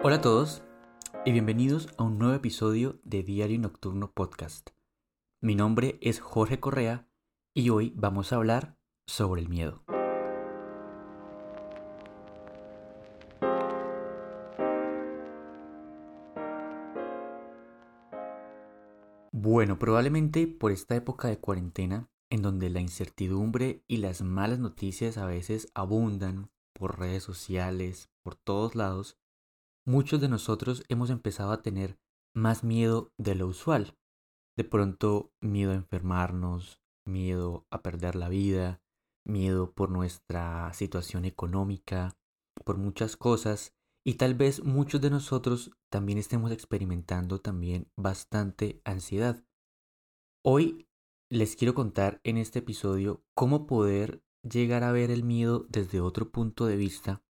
Hola a todos y bienvenidos a un nuevo episodio de Diario Nocturno Podcast. Mi nombre es Jorge Correa y hoy vamos a hablar sobre el miedo. Bueno, probablemente por esta época de cuarentena, en donde la incertidumbre y las malas noticias a veces abundan por redes sociales, por todos lados, muchos de nosotros hemos empezado a tener más miedo de lo usual. De pronto, miedo a enfermarnos, miedo a perder la vida, miedo por nuestra situación económica, por muchas cosas. Y tal vez muchos de nosotros también estemos experimentando también bastante ansiedad. Hoy les quiero contar en este episodio cómo poder llegar a ver el miedo desde otro punto de vista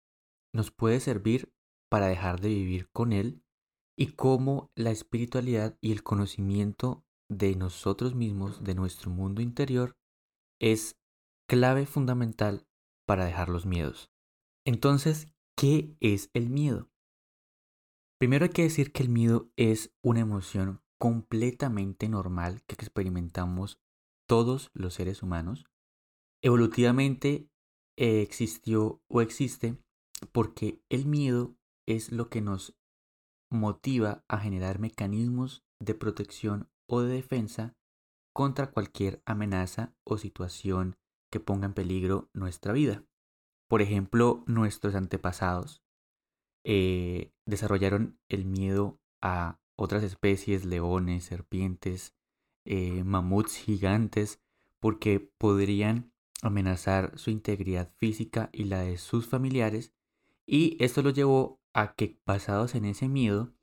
nos puede servir para dejar de vivir con él y cómo la espiritualidad y el conocimiento de nosotros mismos, de nuestro mundo interior, es clave fundamental para dejar los miedos. Entonces, ¿qué es el miedo? Primero hay que decir que el miedo es una emoción completamente normal que experimentamos todos los seres humanos. Evolutivamente eh, existió o existe porque el miedo es lo que nos motiva a generar mecanismos de protección o de defensa contra cualquier amenaza o situación que ponga en peligro nuestra vida. Por ejemplo, nuestros antepasados eh, desarrollaron el miedo a otras especies, leones, serpientes, eh, mamuts gigantes, porque podrían amenazar su integridad física y la de sus familiares, y esto lo llevó a que basados en ese miedo,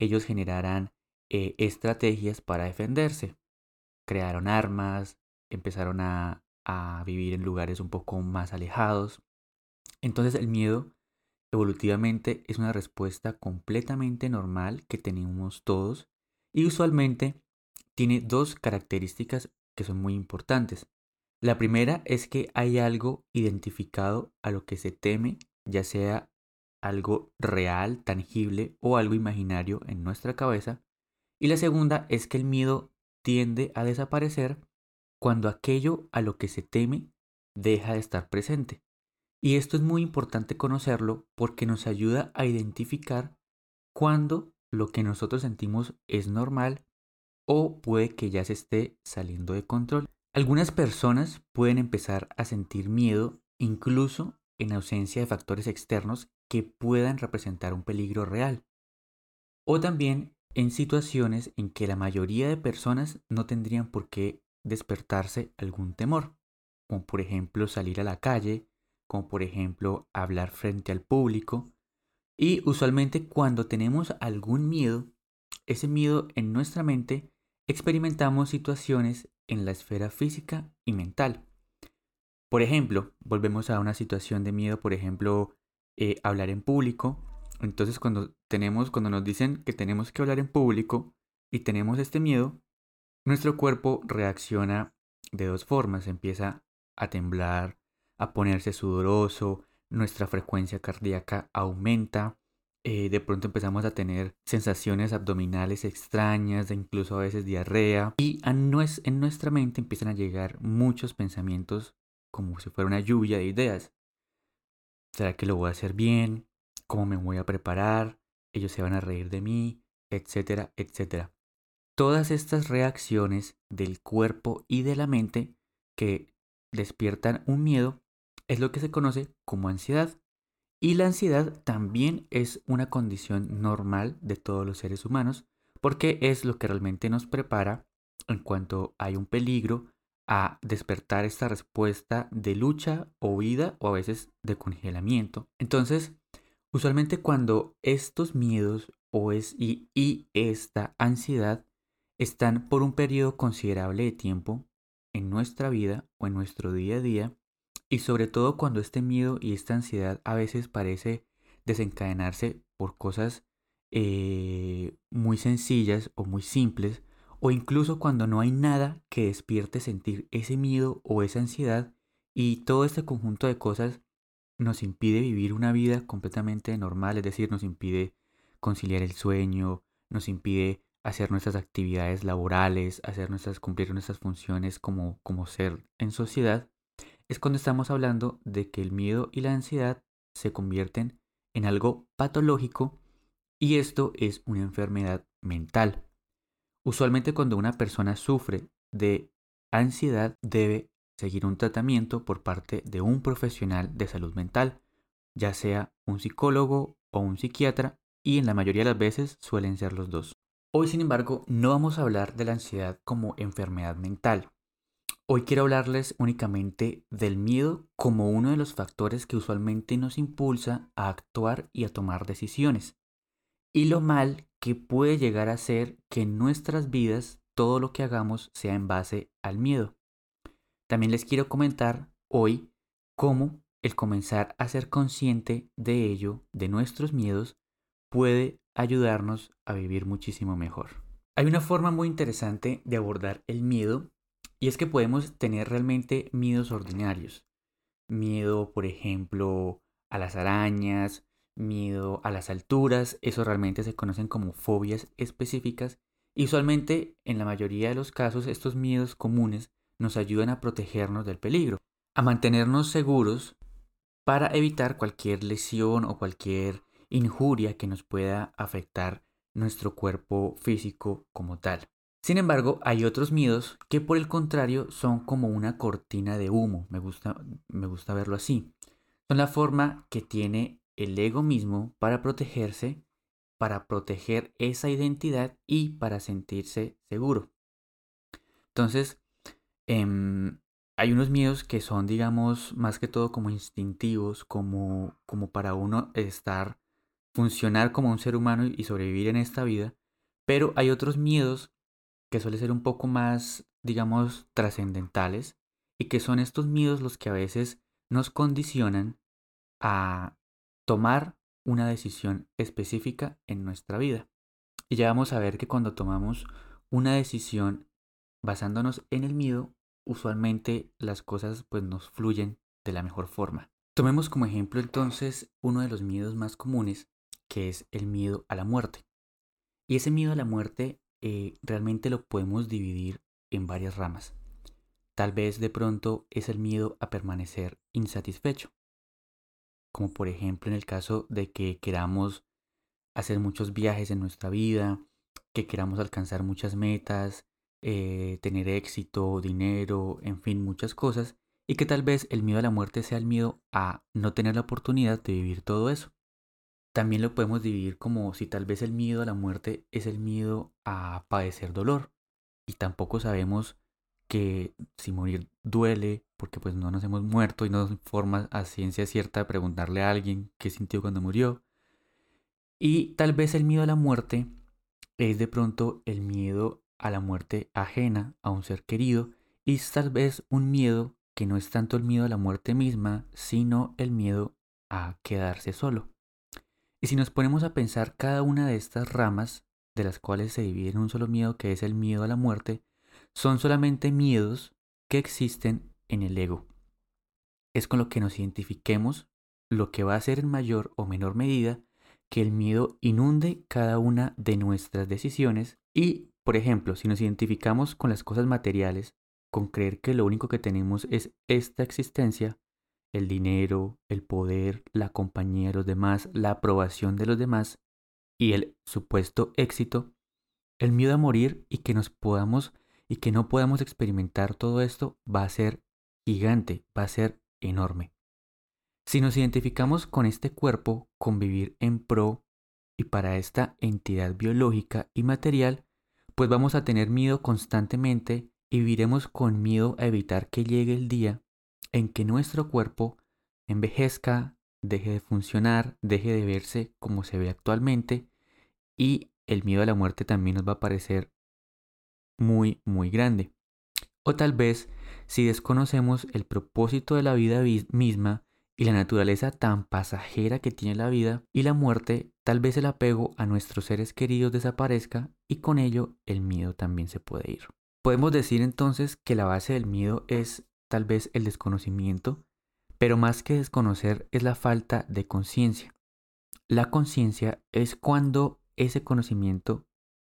ellos generaran eh, estrategias para defenderse. Crearon armas, empezaron a, a vivir en lugares un poco más alejados. Entonces el miedo evolutivamente es una respuesta completamente normal que tenemos todos y usualmente tiene dos características que son muy importantes. La primera es que hay algo identificado a lo que se teme, ya sea algo real, tangible o algo imaginario en nuestra cabeza. Y la segunda es que el miedo tiende a desaparecer cuando aquello a lo que se teme deja de estar presente. Y esto es muy importante conocerlo porque nos ayuda a identificar cuando lo que nosotros sentimos es normal o puede que ya se esté saliendo de control. Algunas personas pueden empezar a sentir miedo incluso en ausencia de factores externos que puedan representar un peligro real. O también en situaciones en que la mayoría de personas no tendrían por qué despertarse algún temor, como por ejemplo salir a la calle, como por ejemplo hablar frente al público. Y usualmente cuando tenemos algún miedo, ese miedo en nuestra mente, experimentamos situaciones en la esfera física y mental. Por ejemplo, volvemos a una situación de miedo, por ejemplo, eh, hablar en público. Entonces cuando tenemos, cuando nos dicen que tenemos que hablar en público y tenemos este miedo, nuestro cuerpo reacciona de dos formas. Empieza a temblar, a ponerse sudoroso, nuestra frecuencia cardíaca aumenta, eh, de pronto empezamos a tener sensaciones abdominales extrañas, incluso a veces diarrea, y en nuestra mente empiezan a llegar muchos pensamientos como si fuera una lluvia de ideas. ¿Será que lo voy a hacer bien? ¿Cómo me voy a preparar? Ellos se van a reír de mí, etcétera, etcétera. Todas estas reacciones del cuerpo y de la mente que despiertan un miedo es lo que se conoce como ansiedad. Y la ansiedad también es una condición normal de todos los seres humanos porque es lo que realmente nos prepara en cuanto hay un peligro a despertar esta respuesta de lucha o vida o a veces de congelamiento. Entonces, usualmente cuando estos miedos o es, y, y esta ansiedad están por un periodo considerable de tiempo en nuestra vida o en nuestro día a día, y sobre todo cuando este miedo y esta ansiedad a veces parece desencadenarse por cosas eh, muy sencillas o muy simples, o incluso cuando no hay nada que despierte sentir ese miedo o esa ansiedad y todo este conjunto de cosas nos impide vivir una vida completamente normal, es decir, nos impide conciliar el sueño, nos impide hacer nuestras actividades laborales, hacer nuestras, cumplir nuestras funciones como, como ser en sociedad, es cuando estamos hablando de que el miedo y la ansiedad se convierten en algo patológico y esto es una enfermedad mental. Usualmente cuando una persona sufre de ansiedad debe seguir un tratamiento por parte de un profesional de salud mental, ya sea un psicólogo o un psiquiatra, y en la mayoría de las veces suelen ser los dos. Hoy, sin embargo, no vamos a hablar de la ansiedad como enfermedad mental. Hoy quiero hablarles únicamente del miedo como uno de los factores que usualmente nos impulsa a actuar y a tomar decisiones. Y lo mal que puede llegar a ser que en nuestras vidas todo lo que hagamos sea en base al miedo. También les quiero comentar hoy cómo el comenzar a ser consciente de ello, de nuestros miedos, puede ayudarnos a vivir muchísimo mejor. Hay una forma muy interesante de abordar el miedo y es que podemos tener realmente miedos ordinarios. Miedo, por ejemplo, a las arañas, miedo a las alturas, eso realmente se conocen como fobias específicas y usualmente en la mayoría de los casos estos miedos comunes nos ayudan a protegernos del peligro, a mantenernos seguros para evitar cualquier lesión o cualquier injuria que nos pueda afectar nuestro cuerpo físico como tal. Sin embargo, hay otros miedos que por el contrario son como una cortina de humo, me gusta, me gusta verlo así. Son la forma que tiene el ego mismo para protegerse, para proteger esa identidad y para sentirse seguro. Entonces, em, hay unos miedos que son, digamos, más que todo como instintivos, como, como para uno estar funcionar como un ser humano y sobrevivir en esta vida, pero hay otros miedos que suelen ser un poco más, digamos, trascendentales y que son estos miedos los que a veces nos condicionan a tomar una decisión específica en nuestra vida. Y ya vamos a ver que cuando tomamos una decisión basándonos en el miedo, usualmente las cosas pues nos fluyen de la mejor forma. Tomemos como ejemplo entonces uno de los miedos más comunes que es el miedo a la muerte. Y ese miedo a la muerte eh, realmente lo podemos dividir en varias ramas. Tal vez de pronto es el miedo a permanecer insatisfecho, como por ejemplo en el caso de que queramos hacer muchos viajes en nuestra vida, que queramos alcanzar muchas metas, eh, tener éxito, dinero, en fin, muchas cosas, y que tal vez el miedo a la muerte sea el miedo a no tener la oportunidad de vivir todo eso. También lo podemos dividir como si tal vez el miedo a la muerte es el miedo a padecer dolor. Y tampoco sabemos que si morir duele, porque pues no nos hemos muerto y no nos forma a ciencia cierta preguntarle a alguien qué sintió cuando murió. Y tal vez el miedo a la muerte es de pronto el miedo a la muerte ajena a un ser querido y tal vez un miedo que no es tanto el miedo a la muerte misma, sino el miedo a quedarse solo. Y si nos ponemos a pensar cada una de estas ramas, de las cuales se divide en un solo miedo que es el miedo a la muerte, son solamente miedos que existen en el ego. Es con lo que nos identifiquemos lo que va a hacer en mayor o menor medida que el miedo inunde cada una de nuestras decisiones y, por ejemplo, si nos identificamos con las cosas materiales, con creer que lo único que tenemos es esta existencia, el dinero, el poder, la compañía de los demás, la aprobación de los demás y el supuesto éxito, el miedo a morir y que nos podamos y que no podamos experimentar todo esto va a ser gigante, va a ser enorme. Si nos identificamos con este cuerpo, con vivir en pro y para esta entidad biológica y material, pues vamos a tener miedo constantemente y viviremos con miedo a evitar que llegue el día en que nuestro cuerpo envejezca, deje de funcionar, deje de verse como se ve actualmente y el miedo a la muerte también nos va a parecer muy, muy grande. O tal vez, si desconocemos el propósito de la vida misma y la naturaleza tan pasajera que tiene la vida y la muerte, tal vez el apego a nuestros seres queridos desaparezca y con ello el miedo también se puede ir. Podemos decir entonces que la base del miedo es tal vez el desconocimiento, pero más que desconocer es la falta de conciencia. la conciencia es cuando ese conocimiento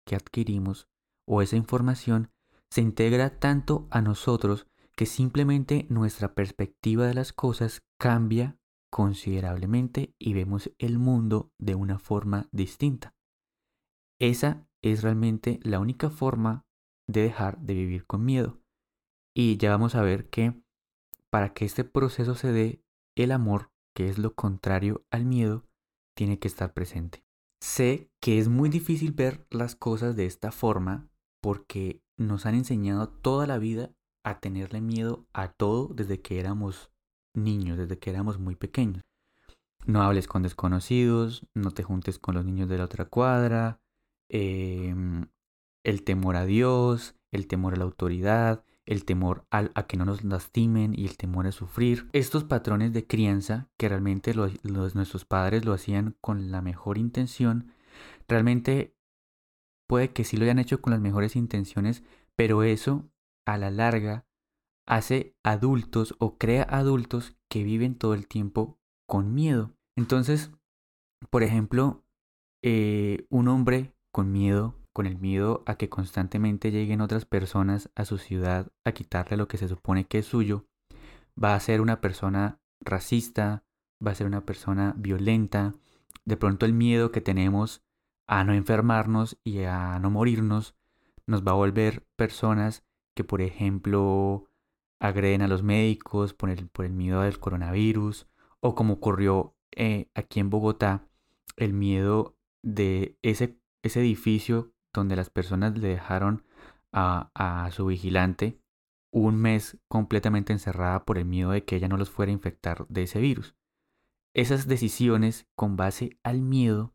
que adquirimos o esa información se integra tanto a nosotros que simplemente nuestra perspectiva de las cosas cambia considerablemente y vemos el mundo de una forma distinta. Esa es realmente la única forma de dejar de vivir con miedo. Y ya vamos a ver que para que este proceso se dé, el amor, que es lo contrario al miedo, tiene que estar presente. Sé que es muy difícil ver las cosas de esta forma porque nos han enseñado toda la vida a tenerle miedo a todo desde que éramos niños, desde que éramos muy pequeños. No hables con desconocidos, no te juntes con los niños de la otra cuadra, em, el temor a Dios, el temor a la autoridad, el temor a, que no nos lastimen y el temor a sufrir. Estos patrones de crianza que realmente nuestros padres lo hacían con la mejor intención, realmente puede que sí lo hayan hecho con las mejores intenciones, pero eso a la larga hace adultos o crea adultos que viven todo el tiempo con miedo. Entonces, por ejemplo, eh, un hombre con miedo con el miedo a que constantemente lleguen otras personas a su ciudad a quitarle lo que se supone que es suyo, va a ser una persona racista, va a ser una persona violenta, de pronto el miedo que tenemos a no enfermarnos y a no morirnos nos va a volver personas que, por ejemplo, agreden a los médicos por el, por el miedo del coronavirus, o como ocurrió eh, aquí en Bogotá, el miedo de ese, ese edificio donde las personas le dejaron a, su vigilante un mes completamente encerrada por el miedo de que ella no los fuera a infectar de ese virus. Esas decisiones con base al miedo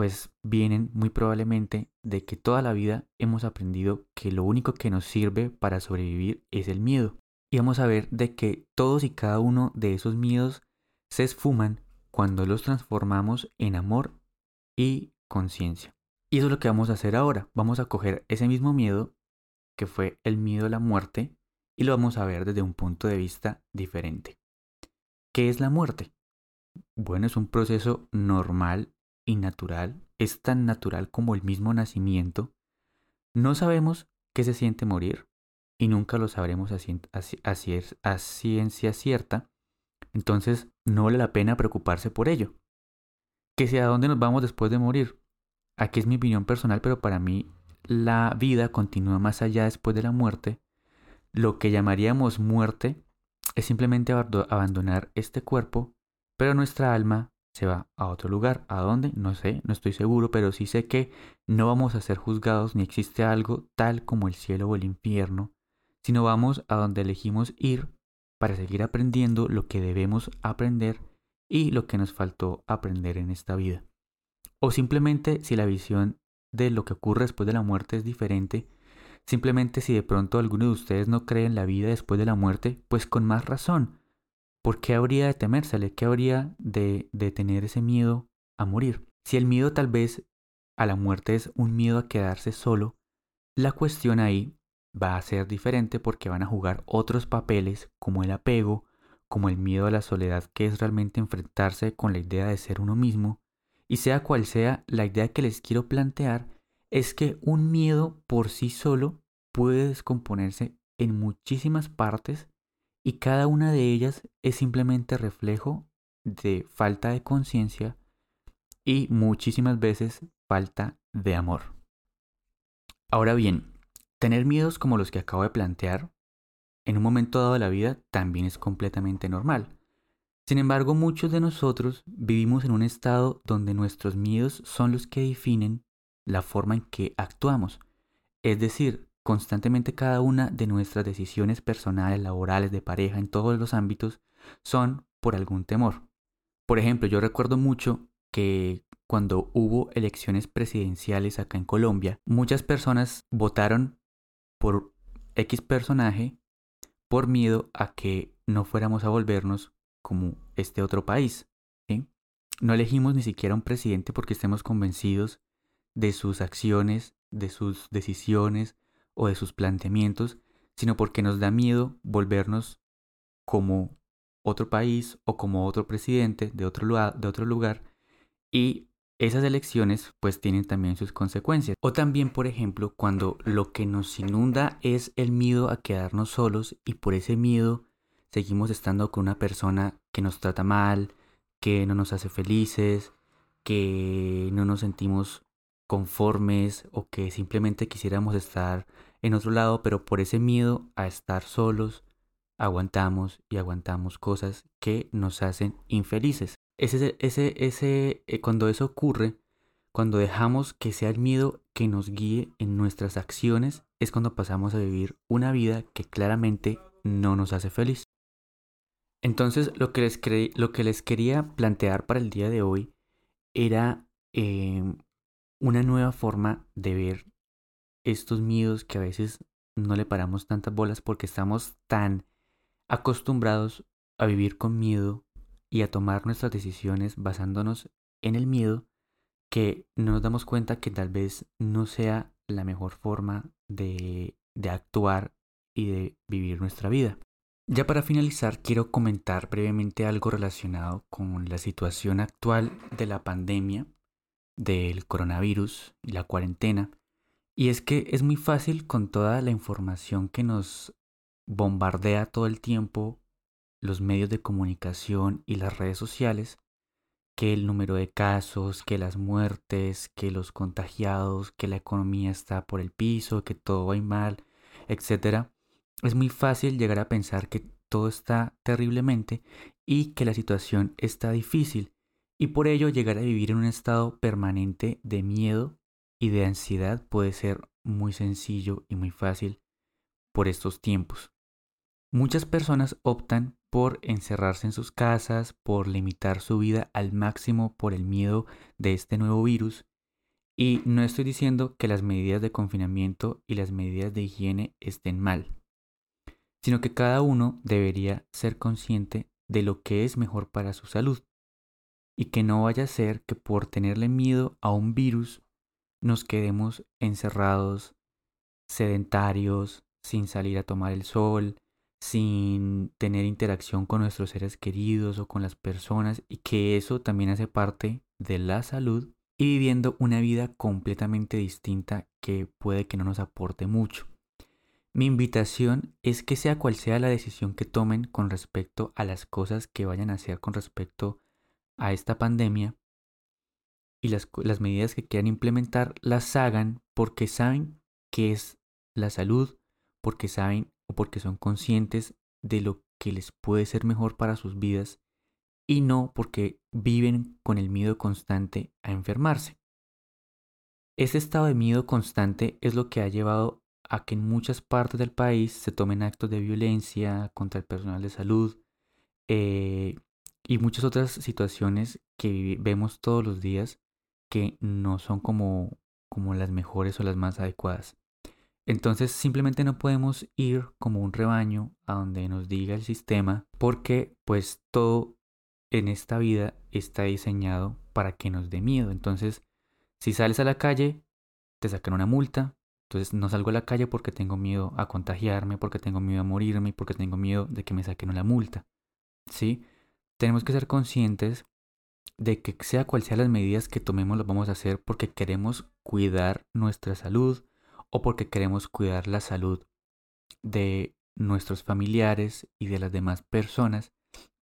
pues vienen muy probablemente de que toda la vida hemos aprendido que lo único que nos sirve para sobrevivir es el miedo. Y vamos a ver de que todos y cada uno de esos miedos se esfuman cuando los transformamos en amor y conciencia. Y eso es lo que vamos a hacer ahora. Vamos a coger ese mismo miedo, que fue el miedo a la muerte, y lo vamos a ver desde un punto de vista diferente. ¿Qué es la muerte? Bueno, es un proceso normal y natural, es tan natural como el mismo nacimiento. No sabemos qué se siente morir y nunca lo sabremos a, ciencia cierta, entonces no vale la pena preocuparse por ello. ¿Que sea a dónde nos vamos después de morir? Aquí es mi opinión personal, pero para mí la vida continúa más allá después de la muerte. Lo que llamaríamos muerte es simplemente abandonar este cuerpo, pero nuestra alma se va a otro lugar. ¿A dónde? No sé, no estoy seguro, pero sí sé que no vamos a ser juzgados ni existe algo tal como el cielo o el infierno, sino vamos a donde elegimos ir para seguir aprendiendo lo que debemos aprender y lo que nos faltó aprender en esta vida. O simplemente si la visión de lo que ocurre después de la muerte es diferente, simplemente si de pronto alguno de ustedes no cree en la vida después de la muerte, pues con más razón. ¿Por qué habría de temérsele? ¿Qué habría de, de tener ese miedo a morir? Si el miedo tal vez a la muerte es un miedo a quedarse solo, la cuestión ahí va a ser diferente porque van a jugar otros papeles como el apego, como el miedo a la soledad que es realmente enfrentarse con la idea de ser uno mismo, y sea cual sea, la idea que les quiero plantear es que un miedo por sí solo puede descomponerse en muchísimas partes y cada una de ellas es simplemente reflejo de falta de conciencia y muchísimas veces falta de amor. Ahora bien, tener miedos como los que acabo de plantear en un momento dado de la vida también es completamente normal. Sin embargo, muchos de nosotros vivimos en un estado donde nuestros miedos son los que definen la forma en que actuamos. Es decir, constantemente cada una de nuestras decisiones personales, laborales, de pareja, en todos los ámbitos, son por algún temor. Por ejemplo, yo recuerdo mucho que cuando hubo elecciones presidenciales acá en Colombia, muchas personas votaron por X personaje por miedo a que no fuéramos a volvernos como este otro país. No elegimos ni siquiera un presidente porque estemos convencidos de sus acciones, de sus decisiones o de sus planteamientos, sino porque nos da miedo volvernos como otro país o como otro presidente de otro, lugar, de otro lugar Y esas elecciones pues tienen también sus consecuencias. O también, por ejemplo, cuando lo que nos inunda es el miedo a quedarnos solos y por ese miedo seguimos estando con una persona que nos trata mal, que no nos hace felices, que no nos sentimos conformes o que simplemente quisiéramos estar en otro lado, pero por ese miedo a estar solos, aguantamos y aguantamos cosas que nos hacen infelices. Ese, ese, ese, eh, cuando eso ocurre, cuando dejamos que sea el miedo que nos guíe en nuestras acciones, es cuando pasamos a vivir una vida que claramente no nos hace feliz. Entonces, lo que les, lo que les quería plantear para el día de hoy era em, una nueva forma de ver estos miedos que a veces no le paramos tantas bolas porque estamos tan acostumbrados a vivir con miedo y a tomar nuestras decisiones basándonos en el miedo que no nos damos cuenta que tal vez no sea la mejor forma de, de actuar y de vivir nuestra vida. Ya para finalizar, quiero comentar brevemente algo relacionado con la situación actual de la pandemia, del coronavirus y la cuarentena. Y es que es muy fácil con toda la información que nos bombardea todo el tiempo los medios de comunicación y las redes sociales, que el número de casos, que las muertes, que los contagiados, que la economía está por el piso, que todo va mal, etcétera. Es muy fácil llegar a pensar que todo está terriblemente y que la situación está difícil y por ello llegar a vivir en un estado permanente de miedo y de ansiedad puede ser muy sencillo y muy fácil por estos tiempos. Muchas personas optan por encerrarse en sus casas, por limitar su vida al máximo por el miedo de este nuevo virus. Y no estoy diciendo que las medidas de confinamiento y las medidas de higiene estén mal sino que cada uno debería ser consciente de lo que es mejor para su salud y que no vaya a ser que por tenerle miedo a un virus nos quedemos encerrados, sedentarios, sin salir a tomar el sol, sin tener interacción con nuestros seres queridos o con las personas y que eso también hace parte de la salud y viviendo una vida completamente distinta que puede que no nos aporte mucho. Mi invitación es que sea cual sea la decisión que tomen con respecto a las cosas que vayan a hacer con respecto a esta pandemia y las, las medidas que quieran implementar, las hagan porque saben que es la salud, porque saben o porque son conscientes de lo que les puede ser mejor para sus vidas y no porque viven con el miedo constante a enfermarse. Ese estado de miedo constante es lo que ha llevado a que en muchas partes del país se tomen actos de violencia contra el personal de salud eh, y muchas otras situaciones que vemos todos los días que no son como, como las mejores o las más adecuadas. Entonces simplemente no podemos ir como un rebaño a donde nos diga el sistema porque pues todo en esta vida está diseñado para que nos dé miedo. Entonces si sales a la calle te sacan una multa, entonces no salgo a la calle porque tengo miedo a contagiarme, porque tengo miedo a morirme, porque tengo miedo de que me saquen una multa. ¿Sí? Tenemos que ser conscientes de que sea cual sea las medidas que tomemos, las vamos a hacer porque queremos cuidar nuestra salud o porque queremos cuidar la salud de nuestros familiares y de las demás personas,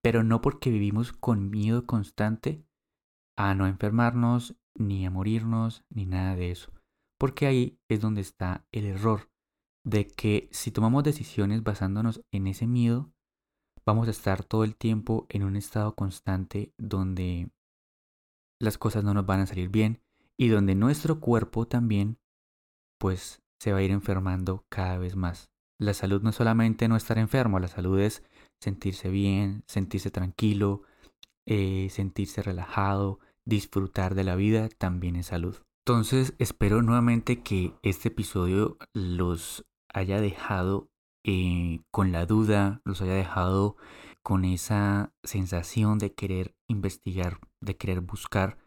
pero no porque vivimos con miedo constante a no enfermarnos, ni a morirnos, ni nada de eso. Porque ahí es donde está el error de que si tomamos decisiones basándonos en ese miedo, vamos a estar todo el tiempo en un estado constante donde las cosas no nos van a salir bien y donde nuestro cuerpo también pues se va a ir enfermando cada vez más. La salud no es solamente no estar enfermo, la salud es sentirse bien, sentirse tranquilo, eh, sentirse relajado, disfrutar de la vida, también es salud. Entonces espero nuevamente que este episodio los haya dejado eh, con la duda, los haya dejado con esa sensación de querer investigar, de querer buscar.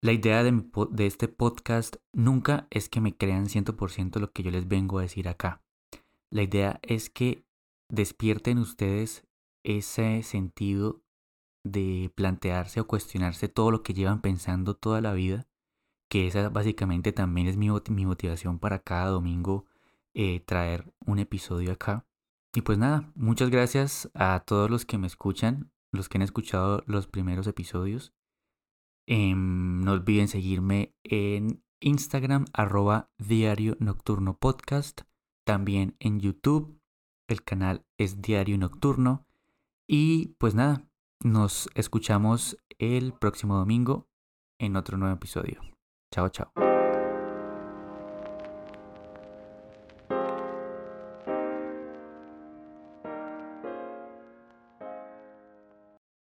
La idea de, de este podcast nunca es que me crean 100% lo que yo les vengo a decir acá. La idea es que despierten ustedes ese sentido de plantearse o cuestionarse todo lo que llevan pensando toda la vida, que esa básicamente también es mi, mi motivación para cada domingo eh, traer un episodio acá. Y pues nada, muchas gracias a todos los que me escuchan, los que han escuchado los primeros episodios. Em, no olviden seguirme en Instagram, arroba diario nocturno podcast. También en YouTube, el canal es Diario Nocturno. Y pues nada, nos escuchamos el próximo domingo en otro nuevo episodio. Chao, chao.